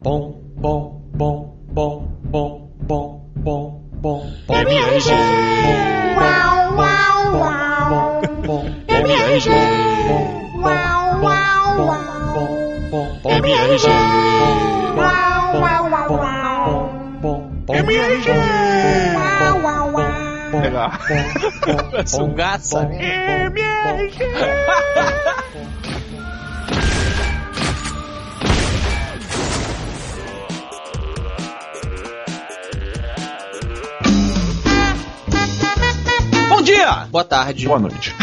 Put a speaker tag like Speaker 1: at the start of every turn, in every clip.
Speaker 1: Bom, bom, bom, bom, bom, bom, bom, bom, bom.
Speaker 2: MRG.
Speaker 1: Uau, uau, uau. Bom,
Speaker 2: MRG.
Speaker 1: uau, uau, uau. Bom, bom,
Speaker 2: MRG.
Speaker 1: uau, uau, uau. Bom, bom,
Speaker 2: MRG.
Speaker 1: Uau, uau, uau.
Speaker 3: Legal.
Speaker 4: Sungaça, né?
Speaker 1: Dia!
Speaker 4: Boa tarde.
Speaker 3: Boa noite.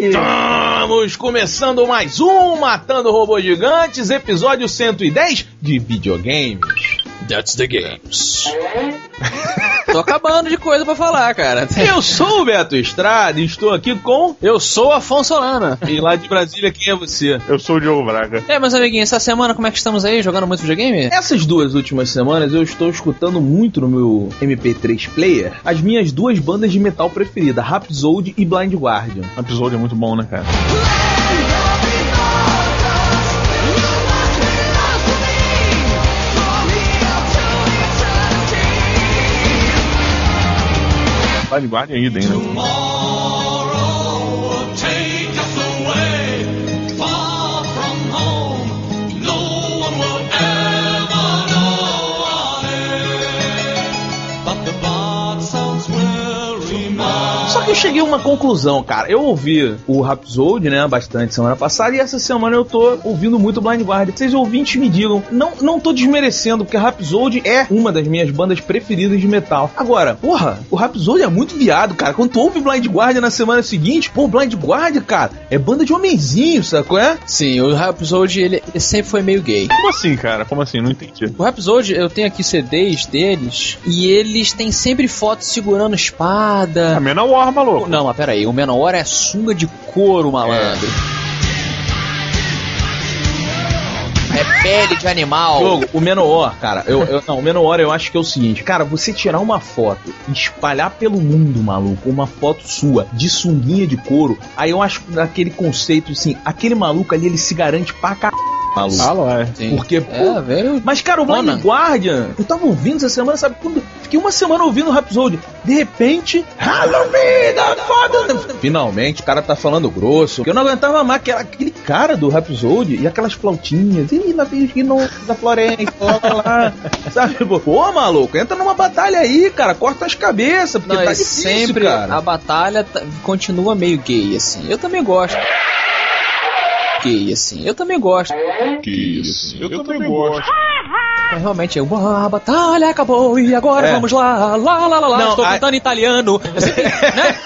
Speaker 1: Estamos começando mais um Matando Robôs Gigantes, episódio 110 de videogames.
Speaker 4: That's the games. Tô acabando de coisa pra falar, cara.
Speaker 1: Eu sou o Beto Estrada e estou aqui com.
Speaker 4: Eu sou Afonso Solana.
Speaker 1: E lá de Brasília, quem é você?
Speaker 3: Eu sou o Diogo Braga.
Speaker 4: É, meus amiguinhos, essa semana como é que estamos aí? Jogando muito videogame?
Speaker 1: Essas duas últimas semanas eu estou escutando muito no meu MP3 player as minhas duas bandas de metal preferidas, Rhapsody e Blind Guardian.
Speaker 3: Episódio é muito bom, né, cara? Guardian Eden, né?
Speaker 1: Cheguei a uma conclusão, cara. Eu ouvi o Rhapsody, né, bastante semana passada, e essa semana eu tô ouvindo muito Blind Guardian. Vocês ouvintes me digam, não, não tô desmerecendo, porque Rhapsody é uma das minhas bandas preferidas de metal. Agora, porra, o Rhapsody é muito viado, cara. Quando tu ouve Blind Guardian na semana seguinte, pô, Blind Guardian, cara, é banda de homenzinho, sacou? É?
Speaker 4: Sim, o Rhapsody, ele, ele sempre foi meio gay.
Speaker 3: Como assim, cara? Como assim? Não entendi.
Speaker 4: O Rhapsody, eu tenho aqui CDs deles, e eles têm sempre fotos segurando
Speaker 3: A
Speaker 4: espada.
Speaker 3: Manowar, maluco.
Speaker 4: Não, mas peraí, o Menor é sunga de couro, malandro. É pele de animal.
Speaker 1: Jogo, o Menor, cara, eu, eu- não, o Menor eu acho que é o seguinte, cara, você tirar uma foto e espalhar pelo mundo, maluco, uma foto sua de sunguinha de couro, aí eu acho que aquele conceito, assim, aquele maluco ali, ele se garante pra c... maluco.
Speaker 3: Alô, é.
Speaker 4: Sim.
Speaker 1: Porque, pô,
Speaker 4: É, velho.
Speaker 1: mas, cara, o Blind. Guardian, eu tava ouvindo essa semana, sabe? Quando, fiquei uma semana ouvindo o Rhapsody. De repente, Halloween! Finalmente, o cara tá falando grosso. Eu não aguentava mais aquela, aquele cara do Rhapsody e aquelas flautinhas. Ih, lá vem os gnomos da Florência, lá, lá, lá. Sabe? Pô, maluco, entra numa batalha aí, cara. Corta as cabeças, porque
Speaker 4: Não,
Speaker 1: tá
Speaker 4: é
Speaker 1: difícil,
Speaker 4: sempre
Speaker 1: cara.
Speaker 4: a batalha tá- continua meio gay, assim. Eu também gosto. Gay, assim. Eu também gosto.
Speaker 3: Que isso. Eu, também gosto.
Speaker 4: Mas realmente, eu, "Ah, a batalha acabou e agora
Speaker 1: É.
Speaker 4: vamos lá, lá, lá, lá, lá.
Speaker 1: Não,
Speaker 4: Estou
Speaker 1: a-
Speaker 4: cantando italiano. Sempre- né?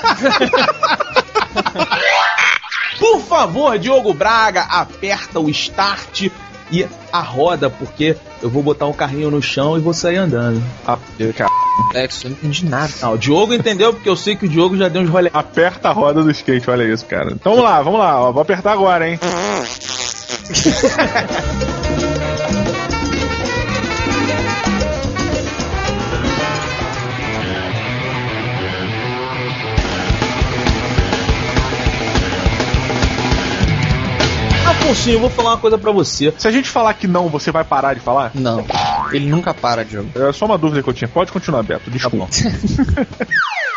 Speaker 1: Por favor, Diogo Braga, aperta o start e a roda, porque eu vou botar o carrinho no chão e vou sair andando.
Speaker 3: A- cara,
Speaker 4: Complexo, eu não entendi nada.
Speaker 1: Não, o Diogo entendeu, porque eu sei que o Diogo já deu uns rolê.
Speaker 3: Aperta a roda do skate, olha isso, cara. Então vamos lá, vamos lá. ó, Vou apertar agora, hein?
Speaker 1: Afonso, eu vou falar uma coisa pra você.
Speaker 3: Se a gente falar que não, você vai parar de falar?
Speaker 4: Não, ele nunca para de jogo.
Speaker 3: É só uma dúvida que eu tinha. Pode continuar, Beto. Desculpa.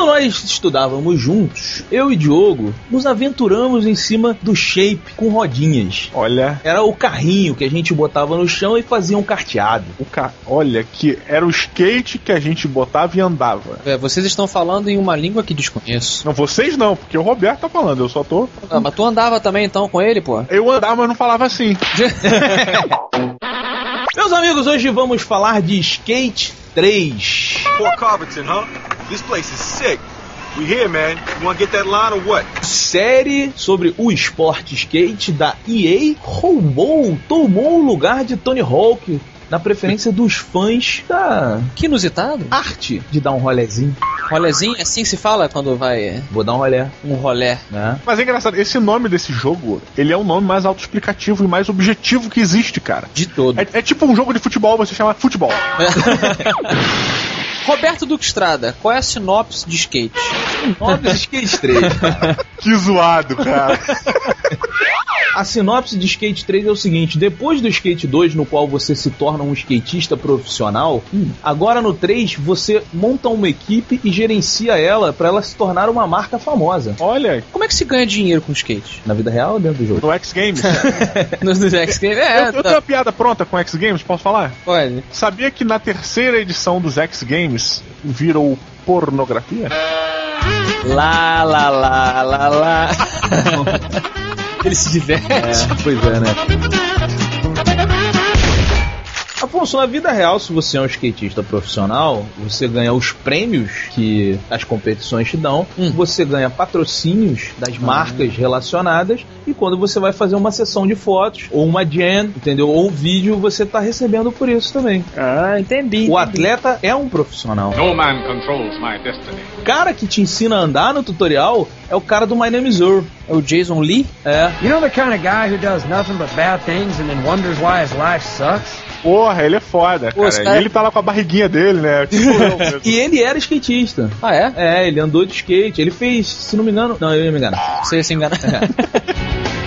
Speaker 1: Quando nós estudávamos juntos, eu e Diogo nos aventuramos em cima do shape com rodinhas.
Speaker 3: Olha,
Speaker 1: Era o carrinho que a gente botava no chão e fazia um carteado.
Speaker 3: o ca... olha que era o skate que a gente botava e andava.
Speaker 4: É, vocês estão falando em uma língua que desconheço.
Speaker 3: Não, vocês não, porque o Roberto tá falando, eu só tô.
Speaker 4: Ah, mas tu andava também então com ele, pô?
Speaker 3: Eu andava, mas não falava assim.
Speaker 1: Meus amigos, hoje vamos falar de Skate 3.
Speaker 5: Port Carverton, huh? This place is sick. We here, man. You wanna get that line or what?
Speaker 1: Série sobre o esporte skate da EA roubou, tomou o lugar de Tony Hawk na preferência dos fãs da
Speaker 4: Que inusitado.
Speaker 1: arte de dar um rolezinho.
Speaker 4: Rolezinho, é assim se fala quando vai
Speaker 1: Vou dar um rolé,
Speaker 4: um rolé.
Speaker 1: né?
Speaker 3: Mas é engraçado, esse nome desse jogo, ele é o nome mais autoexplicativo e mais objetivo que existe, cara.
Speaker 4: De todo.
Speaker 3: É, é tipo um jogo de futebol, você chama futebol.
Speaker 4: Roberto Duque Estrada, qual é a sinopse de skate?
Speaker 1: Nove Skate 3.
Speaker 3: Que zoado, cara.
Speaker 1: A sinopse de Skate 3 é o seguinte: depois do Skate 2, no qual você se torna um skatista profissional, agora no 3 você monta uma equipe e gerencia ela pra ela se tornar uma marca famosa.
Speaker 3: Olha,
Speaker 4: Como é que se ganha dinheiro com skate?
Speaker 1: Na vida real ou dentro do jogo?
Speaker 3: no X Games.
Speaker 4: Nos do X Games?
Speaker 3: eu,
Speaker 4: É,
Speaker 3: eu tenho
Speaker 4: tá.
Speaker 3: uma piada pronta com X Games, posso falar?
Speaker 4: Pode.
Speaker 3: Sabia que na terceira edição dos X Games virou pornografia?
Speaker 4: Lá, lá, lá, lá, lá. Ele se diverte.
Speaker 1: É, pois é, né? Afonso, na vida real, se você é um skatista profissional, você ganha os prêmios que as competições te dão,
Speaker 4: Hum.
Speaker 1: você ganha patrocínios das marcas relacionadas, e quando você vai fazer uma sessão de fotos, ou uma jam, entendeu? Ou um vídeo, você tá recebendo por isso também.
Speaker 4: Ah, entendi.
Speaker 1: O atleta é um profissional.
Speaker 2: No man controls my destiny.
Speaker 1: O cara que te ensina a andar no tutorial é o cara do My Name is Earl.
Speaker 4: É o Jason Lee?
Speaker 1: É.
Speaker 6: You know the kind of guy who does nothing but bad things and then wonders why his life sucks?
Speaker 3: Porra, ele é foda,
Speaker 4: Pô,
Speaker 3: cara. E ele tá lá com a barriguinha dele, né? Tipo.
Speaker 1: E ele era skatista.
Speaker 4: Ah, é?
Speaker 1: É, ele andou de skate. Ele fez, se não me engano. Não, eu ia me enganar.
Speaker 4: Você ia se enganar.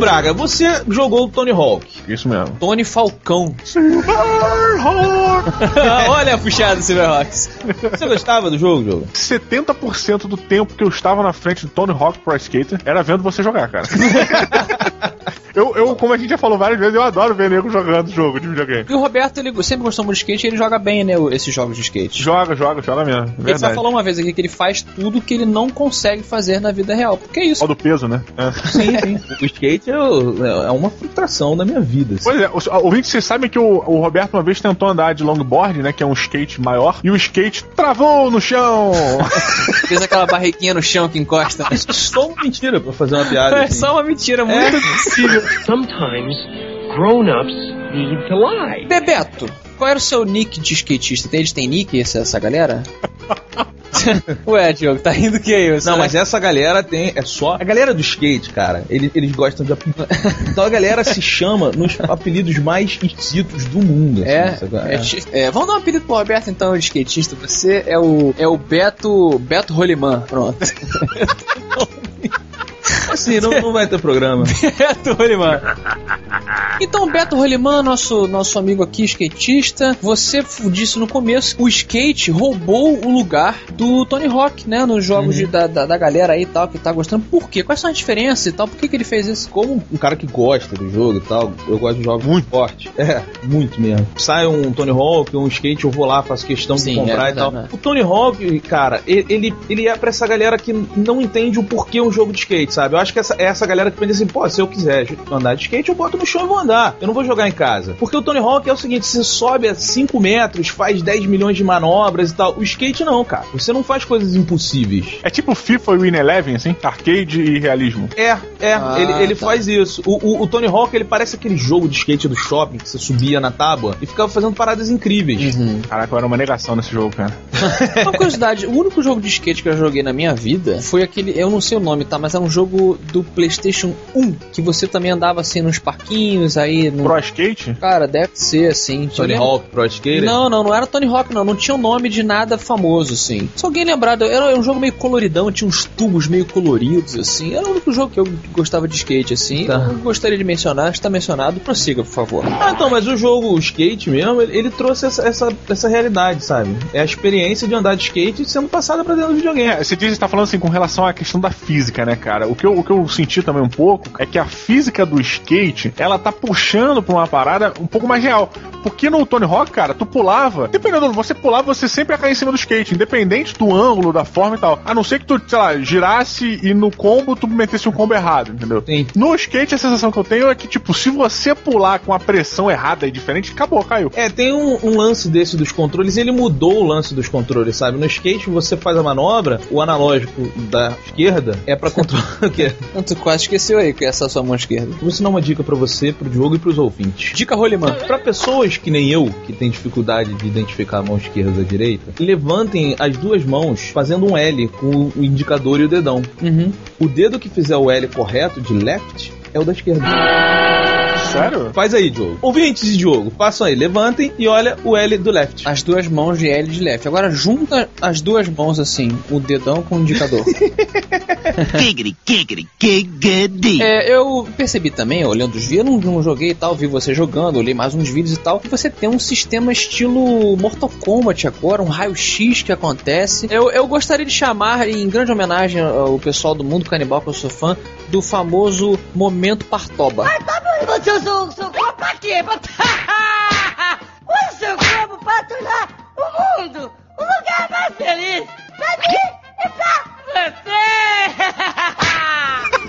Speaker 1: Braga, você jogou o Tony Hawk.
Speaker 3: Isso mesmo.
Speaker 4: Tony Falcão. Olha a puxada do Silverhawks.
Speaker 1: Você gostava do jogo, jogo?
Speaker 3: 70% do tempo que eu estava na frente do Tony Hawk Pro Skater era vendo você jogar, cara. eu, eu, como a gente já falou várias vezes, eu adoro ver nego jogando jogo de videogame.
Speaker 4: E o Roberto, ele sempre gostou muito de skate e ele joga bem, né, esses jogos de skate.
Speaker 3: Joga, joga, joga mesmo.
Speaker 4: Ele só
Speaker 3: Verdade.
Speaker 4: falou uma vez aqui que ele faz tudo que ele não consegue fazer na vida real. Porque é isso.
Speaker 3: Só do peso, né? É.
Speaker 1: Sim, sim. O skate é, o- é uma frustração da minha vida. assim.
Speaker 3: Pois é, os ouvintes, vocês sabem que o, o Roberto uma vez tentou andar de longboard, né? Que é um skate maior, e o skate travou no chão!
Speaker 4: Fez aquela barriguinha no chão que encosta.
Speaker 1: Isso é só uma mentira pra fazer uma piada.
Speaker 4: É
Speaker 1: assim.
Speaker 4: só uma mentira muito possível.
Speaker 7: Sometimes grown-ups need to lie.
Speaker 4: Bebeto, qual era o seu nick de skatista? Tem- Eles têm nick, essa, essa galera? Ué, Diogo, tá rindo que aí? Você
Speaker 1: Não, mas essa galera tem. É só. A galera do skate, cara, eles, eles gostam de apelido. Então a galera se chama nos apelidos mais esquisitos do mundo. assim,
Speaker 4: É,
Speaker 1: sabe?
Speaker 4: é, ti- é, vamos dar um apelido pro Roberto então, de skatista. Você é o é o Beto Beto Roliman, pronto.
Speaker 1: Assim, não, não vai ter programa.
Speaker 4: Beto Roliman. Então, Beto Roliman, nosso, nosso amigo aqui, skatista, você disse no começo, o skate roubou o lugar do Tony Hawk, né? Nos jogos de- da, da, da galera aí e tal, que tá gostando. Por quê? Quais são as diferenças e tal? Por que, que ele fez isso?
Speaker 1: Como um cara que gosta do jogo e tal, eu gosto de jogos muito fortes. É, muito mesmo. Sai um Tony Hawk, um skate, eu vou lá, faço questão
Speaker 4: Sim,
Speaker 1: de comprar
Speaker 4: é
Speaker 1: e tal.
Speaker 4: verdade, né?
Speaker 1: O Tony Hawk, cara, ele, ele, ele é pra essa galera que não entende o porquê um jogo de skate, sabe? Eu acho que essa, é essa galera que pensa assim, pô, se eu quiser andar de skate, eu boto no chão e vou andar. Eu não vou jogar em casa. Porque o Tony Hawk é o seguinte, você sobe a 5 metros, faz 10 milhões de manobras e tal. O skate não, cara. Você não faz coisas impossíveis.
Speaker 3: É tipo FIFA e Win Eleven, assim? Arcade e realismo.
Speaker 1: É, é,
Speaker 4: Ah,
Speaker 1: ele, ele
Speaker 4: tá.
Speaker 1: faz isso. O, o, o Tony Hawk, ele parece aquele jogo de skate do shopping que você subia na tábua e ficava fazendo paradas incríveis.
Speaker 3: Caraca, eu era uma negação nesse jogo, cara.
Speaker 4: Uma curiosidade, o único jogo de skate que eu joguei na minha vida foi aquele, eu não sei o nome, tá? Mas era um jogo do PlayStation 1, que você também andava assim nos parquinhos aí. No...
Speaker 3: Pro Skate?
Speaker 4: Cara, deve ser assim.
Speaker 1: Tony
Speaker 4: lembro-
Speaker 1: Hawk Pro Skater.
Speaker 4: Não, não, não era Tony Hawk, não. Não tinha o nome de nada famoso, assim. Se alguém lembrar, era um jogo meio coloridão, tinha uns tubos meio coloridos, assim. Era o único jogo que eu gostava de skate, assim.
Speaker 1: Tá.
Speaker 4: Eu gostaria de mencionar, está mencionado. Prossiga, por favor.
Speaker 1: Ah, então, mas o jogo o skate mesmo, ele, ele trouxe essa, essa, essa realidade, sabe? É a experiência de andar de skate sendo passada pra dentro do videogame.
Speaker 3: É, você diz, você tá falando assim com relação à questão da física, né, cara? O que, eu, o que eu senti também um pouco é que a física do skate, ela tá puxando pra uma parada um pouco mais real. Porque no Tony Hawk, cara, tu pulava, dependendo do você pulava, você sempre ia cair em cima do skate, independente do ângulo, da forma e tal. A não ser que tu, sei lá, girasse e no combo tu metesse um combo errado, entendeu?
Speaker 1: Sim.
Speaker 3: No skate, a sensação que eu tenho é que, tipo, se você pular com a pressão errada e diferente, acabou, caiu.
Speaker 1: É, tem um, um lance desse dos controles, ele mudou o lance dos controles, sabe? No skate você faz a manobra, o analógico da esquerda é pra controlar o quê?
Speaker 4: Tu quase esqueceu aí que essa é a sua mão esquerda.
Speaker 1: Vou ensinar uma dica pra você, pro Diogo e pros ouvintes.
Speaker 4: Dica Roliman.
Speaker 1: Pra pessoas que nem eu, que tem dificuldade de identificar a mão esquerda da direita, levantem as duas mãos fazendo um L com o indicador e o dedão.
Speaker 4: Uhum.
Speaker 1: O dedo que fizer o L correto, de left, é o da esquerda.
Speaker 3: Sério?
Speaker 1: Faz aí, Diogo. Ouvintes de Diogo, façam aí, levantem e olha o L do left.
Speaker 4: As duas mãos de L de left. Agora junta as duas mãos assim, o dedão com o indicador.
Speaker 8: Giggity, giggity, giggity.
Speaker 4: É, eu percebi também, olhando os vídeos, eu não, não joguei e tal, vi você jogando, olhei mais uns vídeos e tal, que você tem um sistema estilo Mortal Kombat agora, um raio-x que acontece. Eu, eu gostaria de chamar, em grande homenagem ao pessoal do Mundo Canibal, que eu sou fã, do famoso Momento Partoba.
Speaker 9: Você usou o seu corpo. Use o seu corpo pra tornar o mundo um lugar mais feliz pra mim e pra você!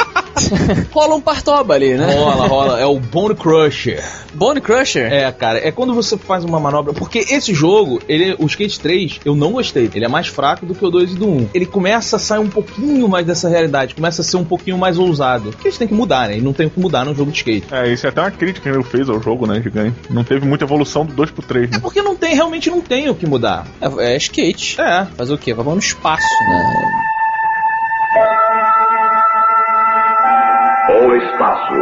Speaker 4: Rola um Partoba ali, né?
Speaker 1: Rola, rola. É o Bone Crusher.
Speaker 4: Bone Crusher?
Speaker 1: É, cara, é quando você faz uma manobra. Porque esse jogo, ele, o Skate 3, eu não gostei. Ele é mais fraco do que o 2 e do 1. Ele começa a sair um pouquinho mais dessa realidade, começa a ser um pouquinho mais ousado. Porque eles têm que mudar, né? E não tem o que mudar num jogo de skate.
Speaker 3: É, isso é até uma crítica que ele fez ao jogo, né, gigante. Não teve muita evolução do 2 pro 3,
Speaker 1: É
Speaker 3: né?
Speaker 1: porque não tem, realmente não tem o que mudar.
Speaker 4: É, é skate.
Speaker 1: É.
Speaker 4: Fazer o quê? Vamos no espaço, né?
Speaker 10: O espaço.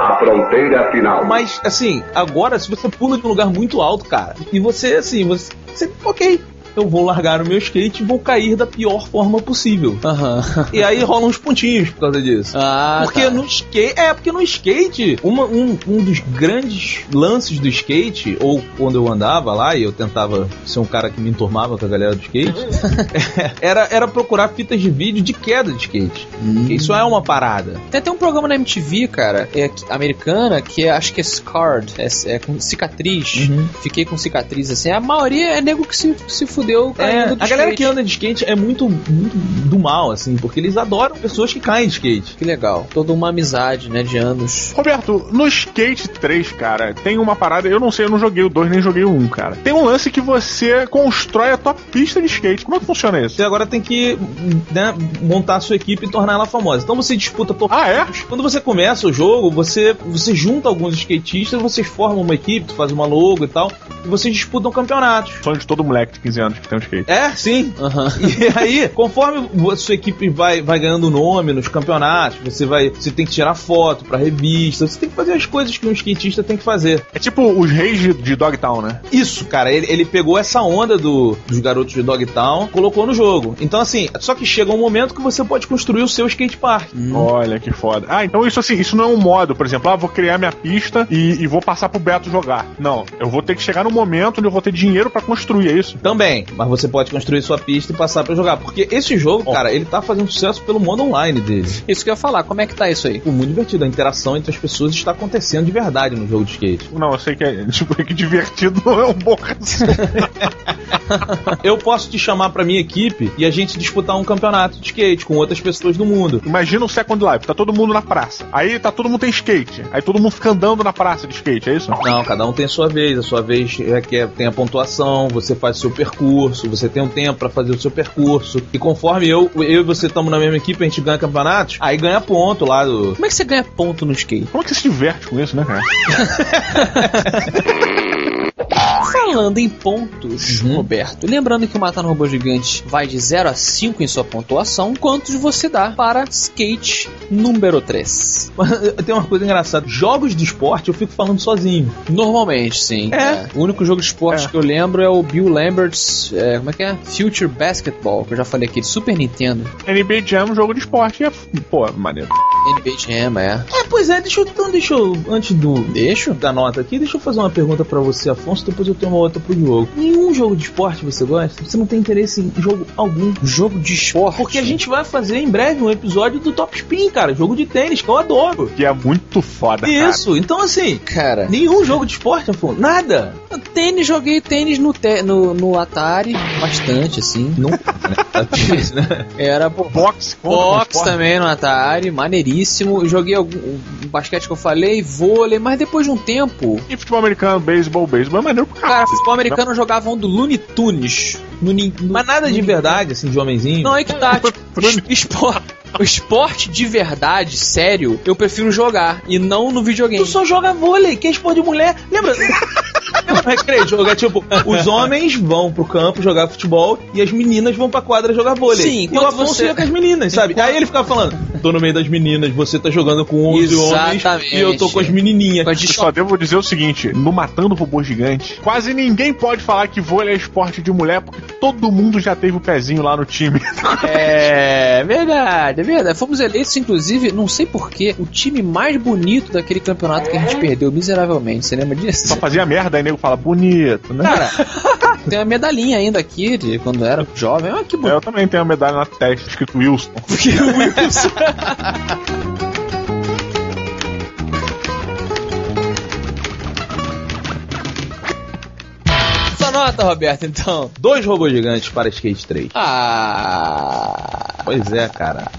Speaker 10: A fronteira final.
Speaker 1: Mas, assim, agora, se você pula de um lugar muito alto, cara, e você, assim, você. você ok. Eu vou largar o meu skate e vou cair da pior forma possível.
Speaker 4: Aham.
Speaker 1: E aí rolam uns pontinhos por causa disso.
Speaker 4: Ah,
Speaker 1: Porque
Speaker 4: tá.
Speaker 1: no skate. É, porque no skate, uma- um, um dos grandes lances do skate, ou quando eu andava lá e eu tentava ser um cara que me enturmava com a galera do skate, era, era procurar fitas de vídeo de queda de skate. Porque Isso é uma parada.
Speaker 4: Tem até um programa na MTV, cara, é, americana, que é, acho que é Scarred, é, é com cicatriz.
Speaker 1: Uhum.
Speaker 4: Fiquei com cicatriz assim. A maioria é nego que se, se fudeu
Speaker 1: É,
Speaker 4: caindo do
Speaker 1: a galera
Speaker 4: skate.
Speaker 1: que anda de skate é muito, muito do mal, assim, porque eles adoram pessoas que caem de skate.
Speaker 4: Que legal. Toda uma amizade, né, de anos.
Speaker 3: Roberto, no Skate 3, cara, tem uma parada, eu não sei, eu não joguei o 2 nem joguei o 1, cara. Tem um lance que você constrói a tua pista de skate. Como é que funciona isso?
Speaker 1: Você agora tem que né, montar a sua equipe e tornar ela famosa. Então você disputa torneios.
Speaker 3: Ah, é?
Speaker 1: Quando você começa o jogo, você, você junta alguns skatistas, vocês formam uma equipe, tu faz uma logo e tal, e vocês disputam campeonatos.
Speaker 3: Sonho de todo moleque de 15 anos que tem um skate.
Speaker 1: É, sim.
Speaker 4: Aham.
Speaker 1: E aí, conforme a sua equipe vai, vai ganhando nome nos campeonatos, você vai. Você tem que tirar foto pra revista, você tem que fazer as coisas que um skatista tem que fazer.
Speaker 3: É tipo os reis de, de Dogtown, né?
Speaker 1: Isso, cara, ele, ele pegou essa onda do, dos garotos de Dogtown, colocou no jogo. Então, assim, só que chega um momento que você pode construir o seu skate park.
Speaker 3: Olha que foda. Ah, então isso assim, isso não é um modo, por exemplo, ah, vou criar minha pista e, e vou passar pro Beto jogar. Não, eu vou ter que chegar no momento onde eu vou ter dinheiro pra construir, é isso?
Speaker 1: Também, mas você pode construir sua pista e passar pra jogar. Porque esse jogo, cara, ele tá fazendo sucesso pelo modo online dele.
Speaker 4: Isso que eu ia falar, como é que tá isso aí?
Speaker 1: Muito divertido. A interação entre as pessoas está acontecendo de verdade no jogo de skate.
Speaker 3: Não, eu sei que é, tipo, que divertido não é um bom
Speaker 1: Eu posso te chamar pra minha equipe e a gente disputar um campeonato de skate com outras pessoas do mundo.
Speaker 3: Imagina o Second Life, tá todo mundo na praça. Aí tá todo mundo tem skate. Aí todo mundo fica andando na praça de skate, é isso?
Speaker 1: Não, cada um tem a sua vez. A sua vez é que é- tem a pontuação, você faz o seu percurso, você tem um tempo pra fazer o seu percurso. E conforme eu, eu e você estamos na mesma equipe, a gente ganha campeonatos, aí ganha ponto lá do.
Speaker 4: Como é que você ganha ponto no skate?
Speaker 3: Como é que você se diverte com isso, né, cara?
Speaker 4: Falando em pontos, Roberto, lembrando que o Matar no Robô Gigante vai de 0 a 5 em sua pontuação, quantos você dá para skate número 3?
Speaker 1: Tem uma coisa engraçada: jogos de esporte eu fico falando sozinho.
Speaker 4: Normalmente, sim.
Speaker 1: É.
Speaker 4: O único jogo de esporte
Speaker 3: É.
Speaker 4: que eu lembro é o Bill Lambert's, é, como é que é? Future Basketball, que eu já falei aqui, de Super Nintendo.
Speaker 3: NBA Jam é um jogo de esporte e é, pô, maneiro.
Speaker 4: NBA Jam, é.
Speaker 1: É, pois é, deixa eu. Então, deixa eu. Antes do.
Speaker 4: Deixa?
Speaker 1: Da nota aqui, deixa eu fazer uma pergunta pra você, Afonso, depois eu tenho uma outra pro Diogo. Nenhum jogo de esporte você gosta? Você não tem interesse em jogo algum?
Speaker 4: Jogo de esporte.
Speaker 1: Porque a gente vai fazer em breve um episódio do Top Spin, cara. Jogo de tênis, que eu adoro.
Speaker 3: Que é muito foda, cara.
Speaker 1: Isso, então assim,
Speaker 4: Cara,
Speaker 1: nenhum jogo de esporte, Afonso. Nada.
Speaker 4: Tênis, joguei tênis no, te- no, no Atari, bastante, assim.
Speaker 1: Não, né? Tá difícil, né?
Speaker 4: Era, pô, Box
Speaker 3: esporte.
Speaker 4: também no Atari, maneiríssimo. Joguei algum o basquete que eu falei, vôlei, mas depois de um tempo.
Speaker 3: E futebol americano, beisebol, beisebol é maneiro pro cara.
Speaker 4: Cara, futebol americano jogavam do Looney Tunes. No, no-
Speaker 1: Mas nada de verdade, assim, de homenzinho.
Speaker 4: Não, é que tá. Tipo, es- esporte, o esporte de verdade, sério, eu prefiro jogar e não no videogame.
Speaker 1: Tu só joga vôlei, que é esporte de mulher. Lembra? Lembra no recreio jogo. É tipo, os homens vão pro campo jogar futebol e as meninas vão pra quadra jogar vôlei.
Speaker 4: Sim,
Speaker 1: e o Afonso
Speaker 4: você-
Speaker 1: ia com as meninas, sabe? Aí ele ficava falando, tô no meio das meninas, você tá jogando com 11 homens
Speaker 4: Exatamente.
Speaker 1: e eu tô com as menininhas.
Speaker 3: Eu só devo dizer o seguinte: no Matando Robô Gigante, quase ninguém pode falar que vôlei é esporte de mulher, porque todo mundo já teve o pezinho lá no time.
Speaker 4: É verdade, é verdade. Fomos eleitos, inclusive, não sei porquê, o time mais bonito daquele campeonato que a gente perdeu miseravelmente. Você lembra disso?
Speaker 3: Só fazia merda, aí nego fala bonito, né?
Speaker 4: Cara, tem uma medalhinha ainda aqui de quando era jovem. Olha que
Speaker 3: É,
Speaker 4: bonito.
Speaker 3: eu também tenho uma medalha na testa, escrito Wilson.
Speaker 4: Sua nota, Roberto, então.
Speaker 1: Dois robôs gigantes para Skate 3.
Speaker 4: Ah.
Speaker 1: Pois é, cara.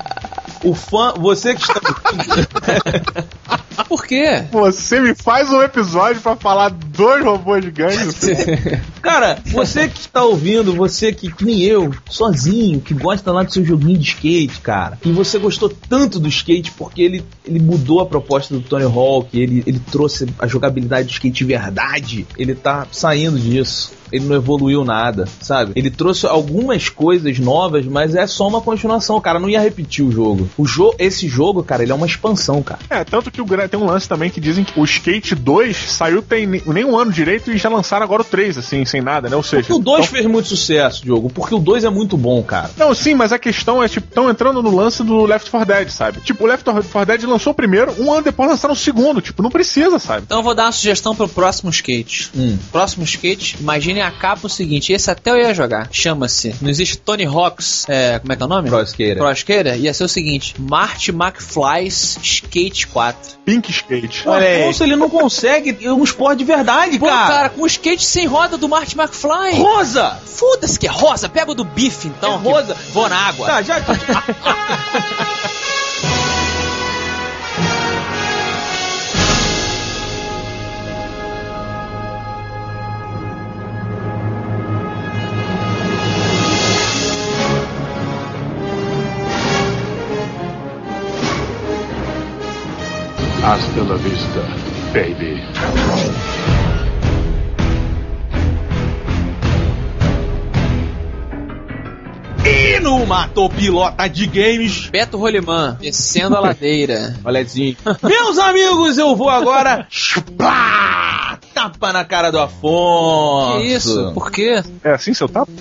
Speaker 1: O fã, você que está
Speaker 4: Por quê?
Speaker 3: Você me faz um episódio pra falar dois robôs gigantes.
Speaker 1: Cara, você que está ouvindo, você que, que nem eu, sozinho, que gosta lá do seu joguinho de skate, cara, e você gostou tanto do skate porque ele, ele mudou a proposta do Tony Hawk, ele, ele trouxe a jogabilidade do skate de verdade, ele tá saindo disso. Ele não evoluiu nada, sabe? Ele trouxe algumas coisas novas, mas é só uma continuação, cara. Não ia repetir o jogo. O jo esse jogo, cara, ele é uma expansão, cara.
Speaker 3: É, tanto que o, tem um lance também que dizem que o Skate 2 saiu tem ne- nem um ano direito e já lançaram agora o 3, assim, sem nada, né? Ou seja.
Speaker 1: Porque o 2
Speaker 3: então-
Speaker 1: fez muito sucesso, Diogo, porque o 2 é muito bom, cara.
Speaker 3: Não, sim, mas a questão é, tipo, estão entrando no lance do Left 4 Dead, sabe? Tipo, o Left 4 Dead lançou o primeiro, um ano depois lançaram o segundo. Tipo, não precisa, sabe?
Speaker 4: Então eu vou dar uma sugestão pro próximo skate.
Speaker 1: Hum.
Speaker 4: Próximo skate, imaginem a capa o seguinte: esse até eu ia jogar. Chama-se. Não existe Tony Hawk's. É, como é que é o nome?
Speaker 1: Pro Skater.
Speaker 4: Pro Skater? Ia ser o seguinte: Marty McFly's Skate 4.
Speaker 3: Pink Skate.
Speaker 1: O Afonso, ele não consegue um esporte de verdade,
Speaker 4: Pô,
Speaker 1: cara.
Speaker 4: cara, com o skate sem roda do Marty McFly.
Speaker 1: Rosa!
Speaker 4: Foda-se que é rosa. Pega o do bife então.
Speaker 1: É rosa.
Speaker 4: Vou na água.
Speaker 1: Tá, já.
Speaker 2: Hasta la vista, baby.
Speaker 1: E no Matou Pilota de Games.
Speaker 4: Beto Rolimã, descendo a ladeira.
Speaker 1: Olhazinho. Meus amigos, eu vou agora. Tapa na cara do Afonso.
Speaker 4: Que isso? Por quê?
Speaker 3: É assim seu tapa?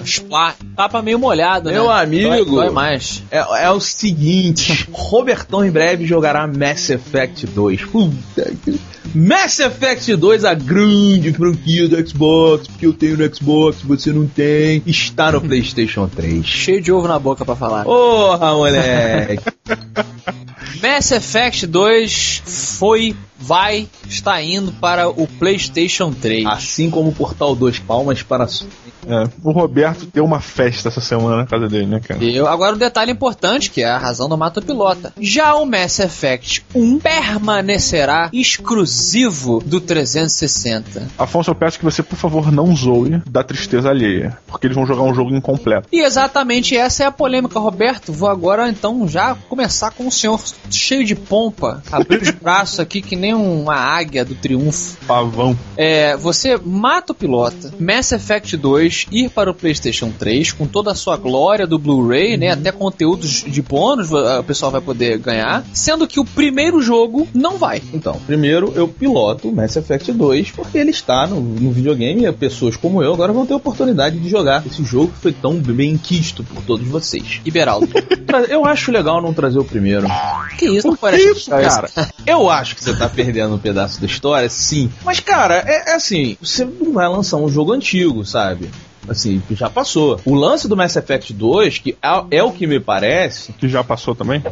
Speaker 4: Tapa meio molhado, né?
Speaker 1: Meu amigo.
Speaker 4: Dói, dói mais.
Speaker 1: É, é o seguinte: Robertão em breve jogará Mass Effect 2. Puta que. Mass Effect 2, a grande franquia do Xbox, porque eu tenho no Xbox, você não tem, está no PlayStation 3.
Speaker 4: Cheio de ovo na boca pra falar.
Speaker 1: Porra, moleque!
Speaker 4: Mass Effect 2 foi, vai, está indo para o PlayStation 3.
Speaker 1: Assim como o Portal 2, palmas para a.
Speaker 3: É, o Roberto deu uma festa essa semana na casa dele, né, cara?
Speaker 4: Eu, agora um detalhe importante, que é a razão do Mato Pilota. Já o Mass Effect 1 permanecerá exclusivo do 360.
Speaker 3: Afonso, eu peço que você, por favor, não zoe da tristeza alheia. Porque eles vão jogar um jogo incompleto.
Speaker 4: E exatamente essa é a polêmica, Roberto. Vou agora então já começar com o senhor cheio de pompa, abrir os braços aqui que nem uma águia do triunfo.
Speaker 3: Pavão.
Speaker 4: É, você mata o pilota, Mass Effect 2 ir para o PlayStation 3 com toda a sua glória do Blu-ray, né? Até conteúdos de bônus uh, o pessoal vai poder ganhar, sendo que o primeiro jogo não vai.
Speaker 1: Então, primeiro eu piloto o Mass Effect 2 porque ele está no, no videogame e pessoas como eu agora vão ter a oportunidade de jogar esse jogo que foi tão bem quisto por todos vocês.
Speaker 4: Iberaldo.
Speaker 1: Eu acho legal não trazer o primeiro.
Speaker 4: que isso, não parece
Speaker 1: isso, cara? Eu acho que você tá perdendo um pedaço da história, sim. Mas, cara, é, é assim, você não vai lançar um jogo antigo, sabe? Assim, que já passou. O lance do Mass Effect 2, que é, é o que me parece.
Speaker 3: Que já passou também?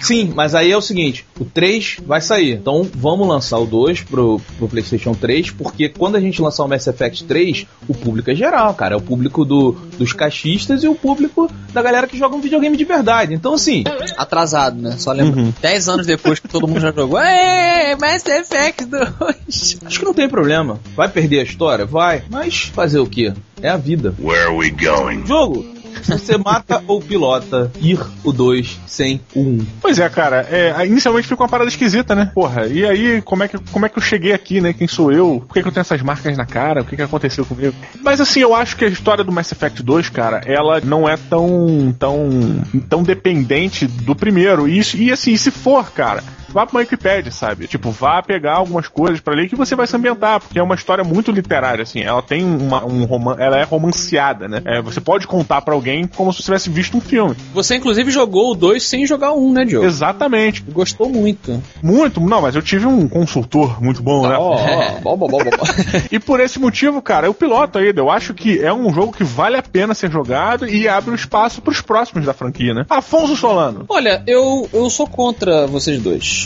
Speaker 1: Sim, mas aí é o seguinte: o 3 vai sair. Então vamos lançar o 2 pro, pro PlayStation 3, porque quando a gente lançar o Mass Effect 3, o público é geral, cara. É o público do, dos caixistas e o público da galera que joga um videogame de verdade. Então, assim,
Speaker 4: Atrasado, né? Só lembro. 10 anos depois que todo mundo já jogou. Ê, Mass Effect 2.
Speaker 1: acho que não tem problema. Vai perder a história? Vai. Mas fazer o quê? É a vida.
Speaker 10: Where are we going?
Speaker 1: Jogo Você mata ou pilota ir o 2 sem o 1.
Speaker 3: Pois é, cara, é, inicialmente fica uma parada esquisita, né? Porra, e aí, como é que, como é que eu cheguei aqui, né? Quem sou eu? Por que, que eu tenho essas marcas na cara? O que, que aconteceu comigo? Mas assim, eu acho que a história do Mass Effect 2, cara, ela não é tão, tão, tão dependente do primeiro. E, isso, e assim, se for, cara, vá pra uma Wikipedia, sabe? Tipo, vá pegar algumas coisas para ler que você vai se ambientar, porque é uma história muito literária, assim. Ela tem uma, um romance, ela é romanceada, né? É, você pode contar para alguém como se você tivesse visto um filme.
Speaker 4: Você, inclusive, jogou o 2 sem jogar o 1, um, né, Diogo?
Speaker 3: Exatamente.
Speaker 4: Gostou muito.
Speaker 3: Muito, não, mas eu tive um consultor muito bom, né?
Speaker 4: Oh, oh, bom, bom, bom, bom.
Speaker 3: e por esse motivo, cara, eu piloto ainda. Eu acho que é um jogo que vale a pena ser jogado e abre um espaço pros próximos da franquia, né? Afonso Solano.
Speaker 4: Olha, eu, eu sou contra vocês dois.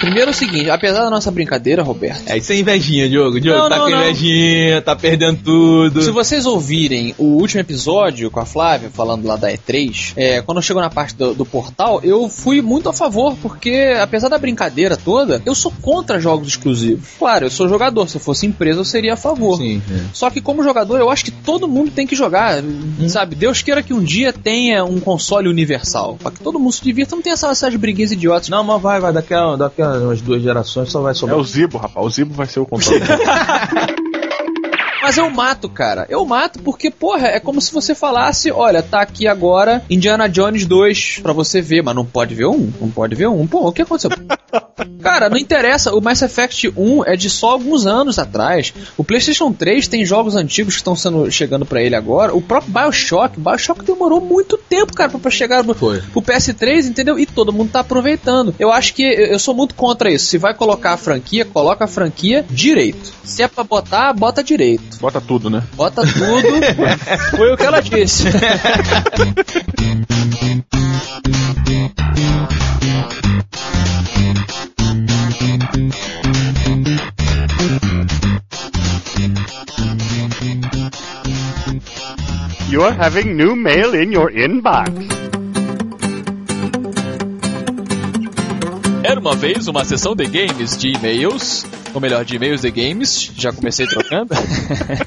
Speaker 4: Primeiro é o seguinte, apesar da nossa brincadeira, Roberto.
Speaker 1: É isso é invejinha, Diogo. Diogo não, tá não, com não. invejinha, tá perdendo tudo.
Speaker 4: Se vocês ouvirem o último episódio com a Flávia, falando lá da E3, é, quando chegou na parte do, do, portal, eu fui muito a favor, porque apesar da brincadeira toda, eu sou contra jogos exclusivos. Claro, eu sou jogador, se eu fosse empresa eu seria a favor. Sim, é. Só que como jogador, eu acho que todo mundo tem que jogar, hum. sabe? Deus queira que um dia tenha um console universal, pra que todo mundo se divirta, não tenha essas, essas briguinhas idiotas.
Speaker 1: Não, mas vai, vai, daqui a, daqui a umas duas gerações só vai sobrar.
Speaker 3: É o Zibo, rapaz. O Zibo vai ser o controle.
Speaker 4: Mas eu mato, cara. Eu mato porque, porra, é como se você falasse: olha, tá aqui agora Indiana Jones 2 pra você ver, mas não pode ver um. Não pode ver um. Pô, o que aconteceu? cara, não interessa. O Mass Effect 1 é de só alguns anos atrás. O PlayStation 3 tem jogos antigos que estão sendo chegando para ele agora. O próprio Bioshock. O Bioshock demorou muito tempo, cara, pra chegar pro, pro PS3, entendeu? E todo mundo tá aproveitando. Eu acho que eu sou muito contra isso. Se vai colocar a franquia, coloca a franquia direito. Se é pra botar, bota direito.
Speaker 3: Bota tudo, né?
Speaker 4: Bota tudo. Foi o que ela disse.
Speaker 11: You're having new mail in your inbox.
Speaker 4: Era uma vez uma sessão de games de e-mails, ou melhor, de e-mails de games. Já comecei trocando.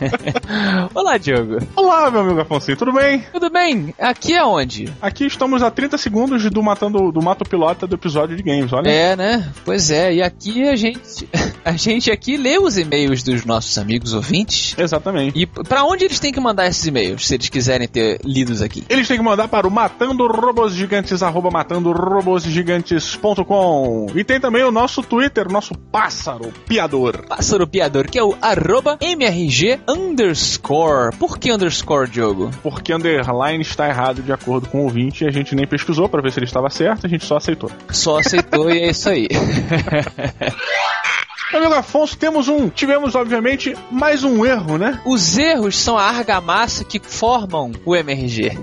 Speaker 4: Olá, Diogo.
Speaker 3: Olá, meu amigo Afonso, tudo bem?
Speaker 4: Tudo bem. Aqui é onde?
Speaker 3: Aqui estamos a 30 segundos do matando do mato pilota do episódio de games, olha.
Speaker 4: É, né? Pois é. E aqui a gente a gente aqui lê os e-mails dos nossos amigos ouvintes.
Speaker 3: Exatamente.
Speaker 4: E para onde eles têm que mandar esses e-mails, se eles quiserem ter lidos aqui?
Speaker 3: Eles têm que mandar para o matando robôs gigantes matando robôs gigantes.com e tem também o nosso Twitter, nosso pássaro piador.
Speaker 4: Pássaro piador, que é o arroba MRG underscore. Por que underscore, Diogo?
Speaker 3: Porque underline está errado de acordo com o ouvinte e a gente nem pesquisou para ver se ele estava certo, a gente só aceitou.
Speaker 4: Só aceitou e é isso aí.
Speaker 3: Amigo Afonso, temos um. Tivemos, obviamente, mais um erro, né?
Speaker 4: Os erros são a argamassa que formam o MRG.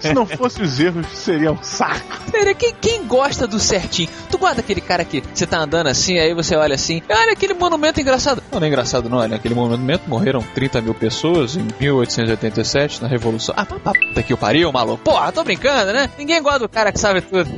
Speaker 3: Se não fosse os erros, seria um saco.
Speaker 4: Pera, quem, quem gosta do certinho? Tu guarda aquele cara que você tá andando assim, aí você olha assim, olha aquele monumento engraçado. Não, não é engraçado não, olha, aquele monumento morreram 30 mil pessoas em 1887, na Revolução. Ah, puta que o pariu, maluco. Porra, tô brincando, né? Ninguém gosta do cara que sabe tudo.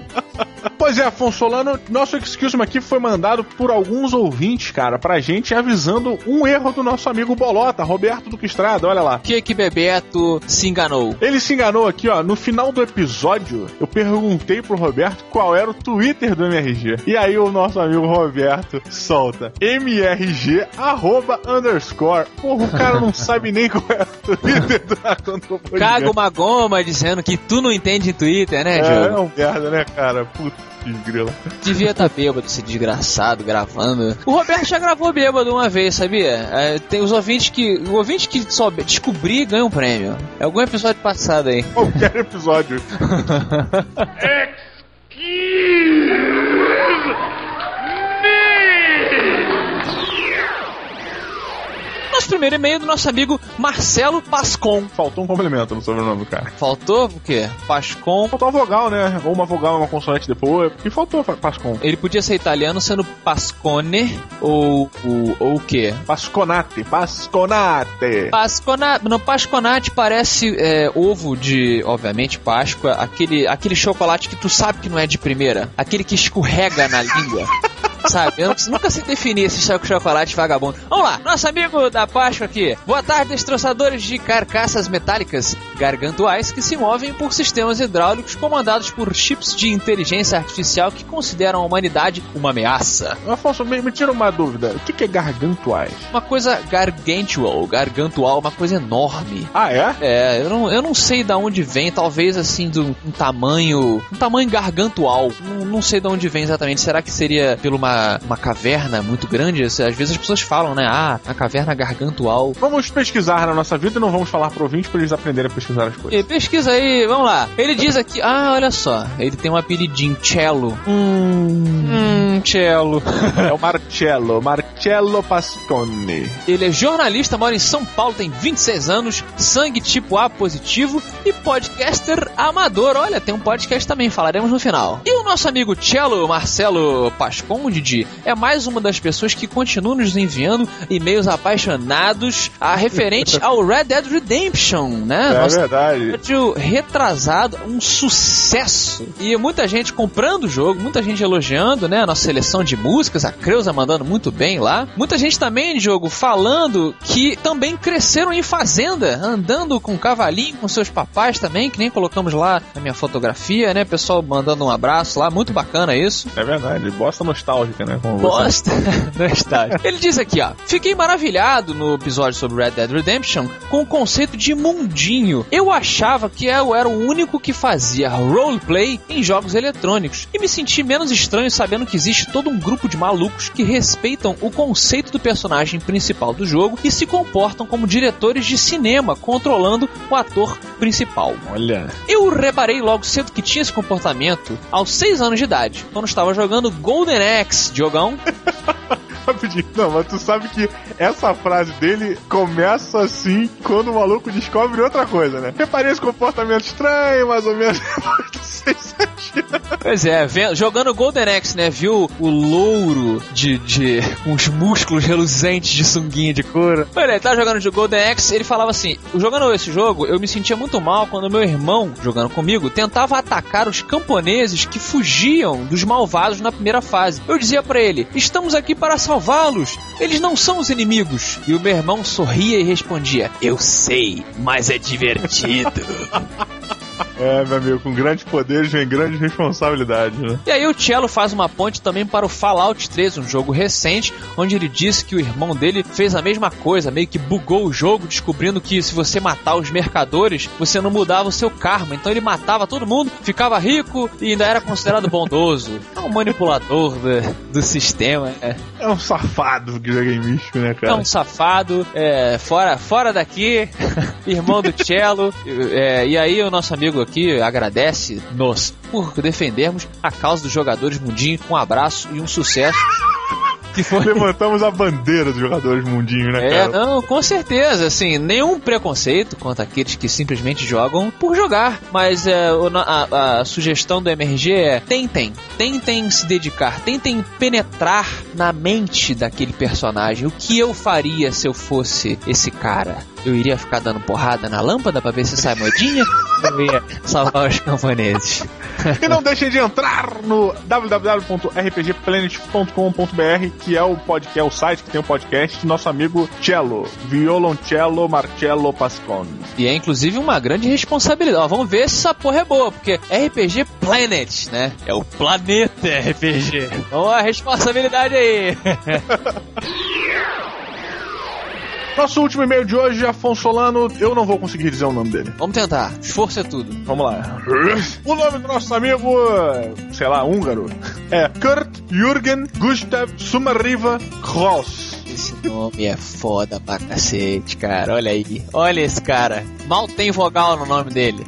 Speaker 3: pois é, Afonso Solano, nosso excuse aqui foi mandado por alguns ouvintes, cara, pra gente avisando um erro do nosso amigo Bolota, Roberto do Estrada, olha lá.
Speaker 4: Que que Bebeto se enganou?
Speaker 3: Ele se enganou aqui, ó, no final do episódio, eu perguntei pro Roberto qual era o Twitter do MRG. E aí o nosso amigo Roberto solta MRG arroba underscore. Porra, o cara não sabe nem qual é o Twitter do
Speaker 4: Caga uma goma dizendo que tu não entende Twitter, né,
Speaker 3: é,
Speaker 4: Jogo?
Speaker 3: É um merda, né, cara? Puta grila.
Speaker 4: Devia estar tá bêbado, esse desgraçado, gravando. O Roberto já gravou bêbado uma vez, sabia? É, tem os ouvintes que. O ouvinte que soube descobrir ganha um prêmio. É algum episódio passado aí.
Speaker 3: Qualquer episódio.
Speaker 4: Nosso primeiro e-mail do nosso amigo Marcelo Pascon.
Speaker 3: Faltou um complemento no sobrenome do cara.
Speaker 4: Faltou o quê? Pascon.
Speaker 3: Faltou uma vogal, né? Ou uma vogal uma consoante depois. E faltou Pascon.
Speaker 4: Ele podia ser italiano sendo Pascone ou, ou, ou o quê?
Speaker 3: Pasconate. Pasconate.
Speaker 4: Pasconate. No Pasconate parece é, ovo de, obviamente, Páscoa. Aquele, aquele chocolate que tu sabe que não é de primeira. Aquele que escorrega na língua. Sabe? Eu nunca sei definir esse cho- chocolate vagabundo. Vamos lá, nosso amigo da Páscoa aqui. Boa tarde, destroçadores de carcaças metálicas gargantuais que se movem por sistemas hidráulicos comandados por chips de inteligência artificial que consideram a humanidade uma ameaça.
Speaker 3: Afonso, me, me tira uma dúvida. O que, que é gargantuais?
Speaker 4: Uma coisa gargantual, gargantual, uma coisa enorme.
Speaker 3: Ah, é?
Speaker 4: É, eu não, eu não sei de onde vem, talvez assim, de um, tamanho. Um tamanho gargantual. Não, não sei de onde vem exatamente. Será que seria por uma, uma caverna muito grande? Às vezes as pessoas falam, né? Ah, a caverna gargantual.
Speaker 3: Vamos pesquisar na nossa vida e não vamos falar pro ouvinte para eles aprenderem a pesquisar as coisas.
Speaker 4: E pesquisa aí, vamos lá. Ele diz aqui, ah, olha só, ele tem um apelidinho, Cello. Hum, Cello.
Speaker 3: É o Marcello, Marcello Pascone.
Speaker 4: Ele é jornalista, mora em São Paulo, tem 26 anos, sangue tipo A positivo e podcaster amador. Olha, tem um podcast também, falaremos no final. E o nosso amigo Cello, Marcelo Pascon, É mais uma das pessoas que continua nos enviando e-mails apaixonados a referente ao Red Dead Redemption, né?
Speaker 3: É
Speaker 4: Nossa,
Speaker 3: verdade.
Speaker 4: retrasado, um sucesso. E muita gente comprando o jogo, muita gente elogiando, né? A nossa seleção de músicas, a Creuza mandando muito bem lá. Muita gente também, jogo, falando que também cresceram em fazenda, andando com cavalinho com seus papais também, que nem colocamos lá na minha fotografia, né? Pessoal mandando um abraço lá, muito bacana isso.
Speaker 3: É verdade, bosta nostálgica, né? Como.
Speaker 4: Bosta nostálgica. Ele diz aqui, ó. Fiquei maravilhado no episódio sobre Red Dead Redemption com o conceito de mundinho. Eu achava que eu era o único que fazia roleplay em jogos eletrônicos e me senti menos estranho sabendo que existe todo um grupo de malucos que respeitam o conceito do personagem principal do jogo e se comportam como diretores de cinema, controlando o ator principal.
Speaker 3: Olha.
Speaker 4: Eu reparei logo cedo que tinha esse comportamento aos 6 anos de idade, quando estava jogando Golden Axe, jogão.
Speaker 3: Rapidinho. Não, mas tu sabe que essa frase dele começa assim quando o maluco descobre outra coisa, né? Reparei esse comportamento estranho, mais ou menos.
Speaker 4: Pois é, jogando Golden Axe, né? Viu o louro de, de os músculos reluzentes de sunguinha de couro. Olha, ele tava jogando de Golden Axe, ele falava assim: jogando esse jogo, eu me sentia muito mal quando meu irmão, jogando comigo, tentava atacar os camponeses que fugiam dos malvados na primeira fase. Eu dizia pra ele: estamos aqui para salvá-los, eles não são os inimigos. E o meu irmão sorria e respondia: eu sei, mas é divertido.
Speaker 3: É, meu amigo, com grandes poderes vem grandes responsabilidades, né?
Speaker 4: E aí o Cello faz uma ponte também para o Fallout 3, um jogo recente, onde ele disse que o irmão dele fez a mesma coisa, meio que bugou o jogo, descobrindo que se você matar os mercadores, você não mudava o seu karma. Então ele matava todo mundo, ficava rico e ainda era considerado bondoso. É um manipulador do, do sistema. É,
Speaker 3: É um safado que joga em místico, né,
Speaker 4: é
Speaker 3: cara?
Speaker 4: um safado, é, fora, fora daqui, irmão do Cello. É, e aí o nosso amigo aqui agradece-nos por defendermos a causa dos jogadores mundinho. Um abraço e um sucesso. Que foi...
Speaker 3: Levantamos a bandeira dos jogadores mundinho, né,
Speaker 4: É,
Speaker 3: cara?
Speaker 4: não, com certeza, assim, nenhum preconceito contra aqueles que simplesmente jogam por jogar, mas é, a, a sugestão do MRG é tentem, tentem se dedicar, tentem penetrar na mente daquele personagem. O que eu faria se eu fosse esse cara? Eu iria ficar dando porrada na lâmpada pra ver se sai moedinha? Eu ia salvar os camponeses.
Speaker 3: E não deixem de entrar no www.rpgplanet.com.br, que é o podcast, é o site que tem o podcast do nosso amigo Cello, Violoncello Marcello Pascone.
Speaker 4: E é inclusive uma grande responsabilidade. Ó, vamos ver se essa porra é boa, porque RPG Planet, né? É o planeta RPG. Então a responsabilidade aí.
Speaker 3: Nosso último e-mail de hoje, Afonso Solano, eu não vou conseguir dizer o nome dele.
Speaker 4: Vamos tentar. Esforço é tudo.
Speaker 3: Vamos lá. O nome do nosso amigo, sei lá, húngaro, é Kurt Jürgen Gustav Sumarriva Kross.
Speaker 4: Esse nome é foda pra cacete, cara. Olha aí. Olha esse cara. Mal tem vogal no nome dele.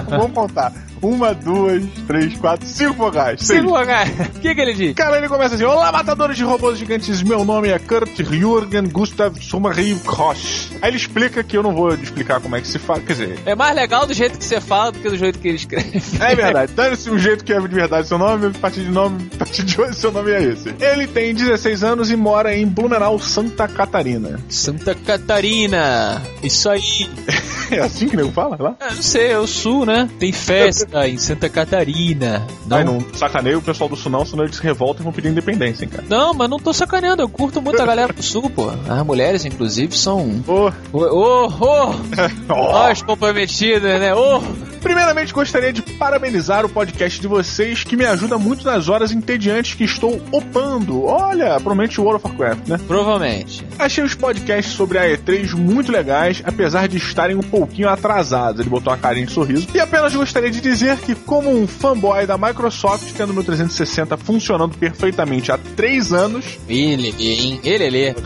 Speaker 3: Vamos contar. Uma, duas, três, quatro, cinco vogais.
Speaker 4: Cinco vogais. O que, que ele diz?
Speaker 3: Cara, ele começa assim: Olá, matadores de robôs gigantes. Meu nome é Kurt Jürgen Gustav Sumarriv Kross. Aí ele explica que eu não vou explicar como é que se fala. Quer dizer,
Speaker 4: É mais legal do jeito que você fala do que do jeito que ele escreve.
Speaker 3: É verdade. Dane-se o jeito que é de verdade seu nome, a partir de nome, a partir de hoje seu nome é esse. Ele tem 16 anos e mora em Blumenau, Santa Catarina.
Speaker 4: Santa Catarina. Isso aí.
Speaker 3: É assim que nego fala lá?
Speaker 4: É, não sei, é o sul, né? Tem festa. Em Santa Catarina.
Speaker 3: Não. Ai, não sacaneia o pessoal do Sul não, senão eles se revoltam e vão pedir independência, hein, cara.
Speaker 4: Não, mas não tô sacaneando, eu curto muito a galera do Sul, pô. As mulheres, inclusive, são...
Speaker 3: Ô!
Speaker 4: Ô, ô! Nós comprometidas, né? Ô!
Speaker 3: Primeiramente, gostaria de parabenizar o podcast de vocês, que me ajuda muito nas horas entediantes que estou opando. Olha, provavelmente o World of Warcraft, né?
Speaker 4: Provavelmente.
Speaker 3: Achei os podcasts sobre a E3 muito legais, apesar de estarem um pouquinho atrasados. Ele botou uma carinha de sorriso. E apenas gostaria de dizer que, como um fanboy da Microsoft, tendo meu 360 funcionando perfeitamente há três anos.
Speaker 4: Ele, hein? Ele, ele.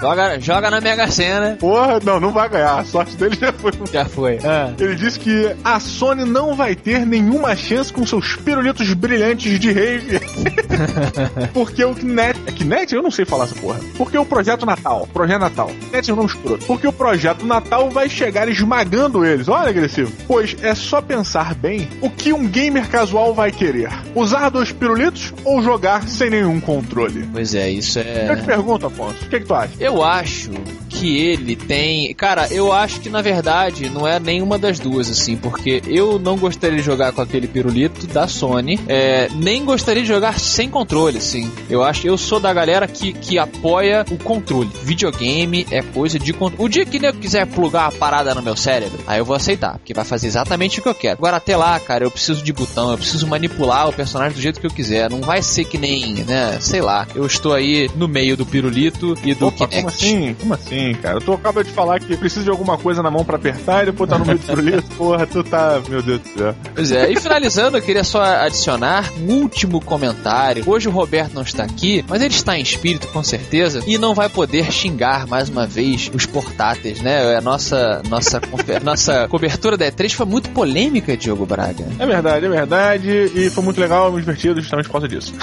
Speaker 4: joga, joga na Mega Sena.
Speaker 3: Porra, não, não vai ganhar. A sorte dele já foi.
Speaker 4: Já foi.
Speaker 3: Ah. Ele disse que a Sony não vai ter nenhuma chance com seus pirulitos brilhantes de rave. Porque o Kinect. É Kinect? Eu não sei falar essa porra. Porque o projeto Natal. Projeto Natal. Kinect é um nome escroto. Porque o projeto Natal vai chegar esmagando eles. Olha, agressivo. Pois é só pensar bem o que um gamer casual vai querer: usar dois pirulitos ou jogar sem nenhum controle?
Speaker 4: Pois é, isso é.
Speaker 3: Eu te pergunto, Afonso, o que, é que tu acha?
Speaker 4: Eu acho que ele tem. Cara, eu acho que na verdade não é nenhuma das duas, assim, porque eu não gostaria de jogar com aquele pirulito da Sony, é, nem gostaria de jogar sem controle, assim. Eu acho, eu sou da galera que, que apoia o controle. Videogame é coisa de controle. O dia que eu quiser plugar a parada no meu cérebro, aí eu vou aceitar, porque vai fazer exatamente o que eu quero. Agora, até lá, cara, eu preciso de botão, eu preciso manipular o personagem do jeito que eu quiser. Não vai ser que nem, né, sei lá, eu estou aí no meio do pirulito e do
Speaker 3: Opa,
Speaker 4: Kinect.
Speaker 3: Como assim? Como assim, cara? Tu acaba de falar que precisa de alguma coisa na mão pra apertar e depois tá no meio do pirulito. Porra, tu tá. Meu Deus do céu.
Speaker 4: Pois é, e finalizando, eu queria só adicionar um último comentário. Hoje o Roberto não está aqui, mas ele está em espírito, com certeza, e não vai poder xingar mais uma vez os portáteis, né? A nossa, nossa, nossa cobertura da E3 foi muito polêmica, Diogo Braga.
Speaker 3: É verdade, é verdade, e foi muito legal, me divertido justamente por causa disso.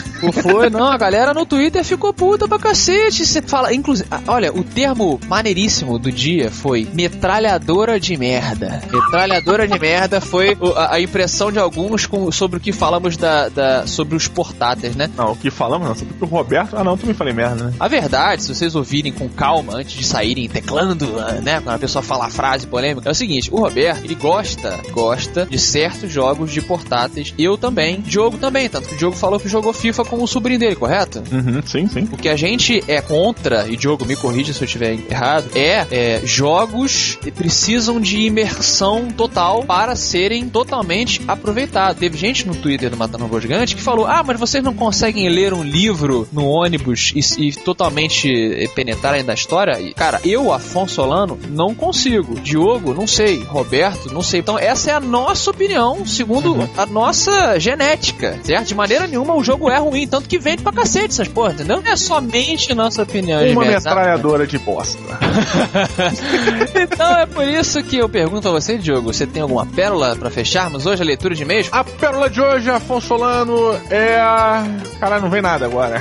Speaker 4: Foi, não, a galera no Twitter ficou puta pra cacete. Você fala, inclusive, olha, o termo maneiríssimo do dia foi metralhadora de merda. Metralhadora de merda foi a, a impressão de alguns com, sobre o que falamos da, da, sobre os portáteis, né?
Speaker 3: Não, o que falamos não, sobre o Roberto. Ah, não, também falei merda, né?
Speaker 4: A verdade, se vocês ouvirem com calma antes de saírem teclando, né? Quando a pessoa fala a frase polêmica, é o seguinte: o Roberto, ele gosta, gosta de certos jogos de portáteis. Eu também. Diogo também. Tanto que o Diogo falou que jogou FIFA com o sobrinho dele, correto?
Speaker 3: Uhum, sim, sim.
Speaker 4: O que a gente é contra, e Diogo me corrige se eu estiver errado, é, é jogos que precisam de imersão total para serem totalmente aproveitados. Teve gente no Twitter do Matando Robô Gigante que falou: Ah, mas vocês não conseguem ler um livro no ônibus e, e totalmente penetrarem da história? E, cara, eu, Afonso Solano, não consigo. Diogo, não sei. Roberto, não sei. Então, essa é a nossa opinião, segundo uhum. a nossa genética, certo? De maneira nenhuma o jogo é ruim, tanto que vende pra cacete essas porra, entendeu? É somente nossa opinião.
Speaker 3: Uma metralhadora de bosta.
Speaker 4: então é por isso que eu pergunto a você, Diogo, você tem alguma pérola para fecharmos hoje a leitura de e-mails?
Speaker 3: A pérola de hoje, Afonso Solano, é a... Caralho, não vem nada agora.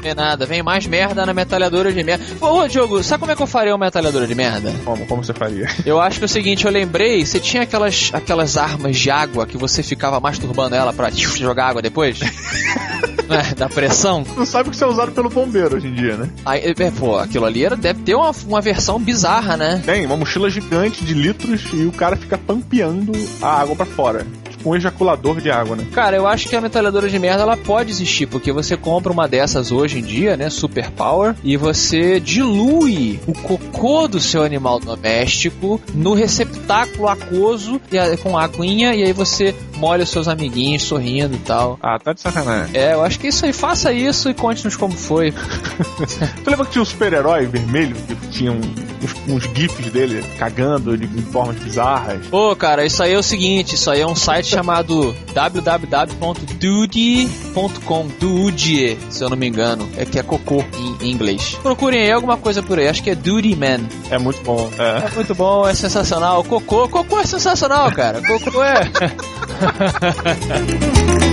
Speaker 4: Vem nada, vem mais merda na metralhadora de merda. Ô, Diogo, sabe como é que eu faria uma metralhadora de merda?
Speaker 3: Como? Como você faria?
Speaker 4: Eu acho que é o seguinte, eu lembrei, você tinha aquelas, aquelas armas de água que você ficava masturbando ela pra jogar água depois? é, da pressão.
Speaker 3: Tu sabe que isso é usado pelo bombeiro hoje em dia, né?
Speaker 4: Aí, é, pô, aquilo ali era, deve ter uma, uma versão bizarra, né?
Speaker 3: Tem, uma mochila gigante de litros e o cara fica pampeando a água para fora um ejaculador de água, né?
Speaker 4: Cara, eu acho que a metralhadora de merda ela pode existir, porque você compra uma dessas hoje em dia, né? Super Power, e você dilui o cocô do seu animal doméstico no receptáculo aquoso e, com aguinha, e aí você molha os seus amiguinhos sorrindo e tal.
Speaker 3: Ah, tá de sacanagem.
Speaker 4: É, eu acho que isso aí, faça isso e conte-nos como foi.
Speaker 3: tu lembra que tinha um super-herói vermelho que tinha um, uns, uns gifs dele cagando de, em formas bizarras?
Speaker 4: Pô, cara, isso aí é o seguinte, isso aí é um site chamado www.dude.com, Dude, se eu não me engano, é que é cocô em, em inglês. Procurem aí alguma coisa por aí, acho que é Duty Man.
Speaker 3: É muito bom. É.
Speaker 4: é muito bom, é sensacional. Cocô, cocô é sensacional, cara. Cocô é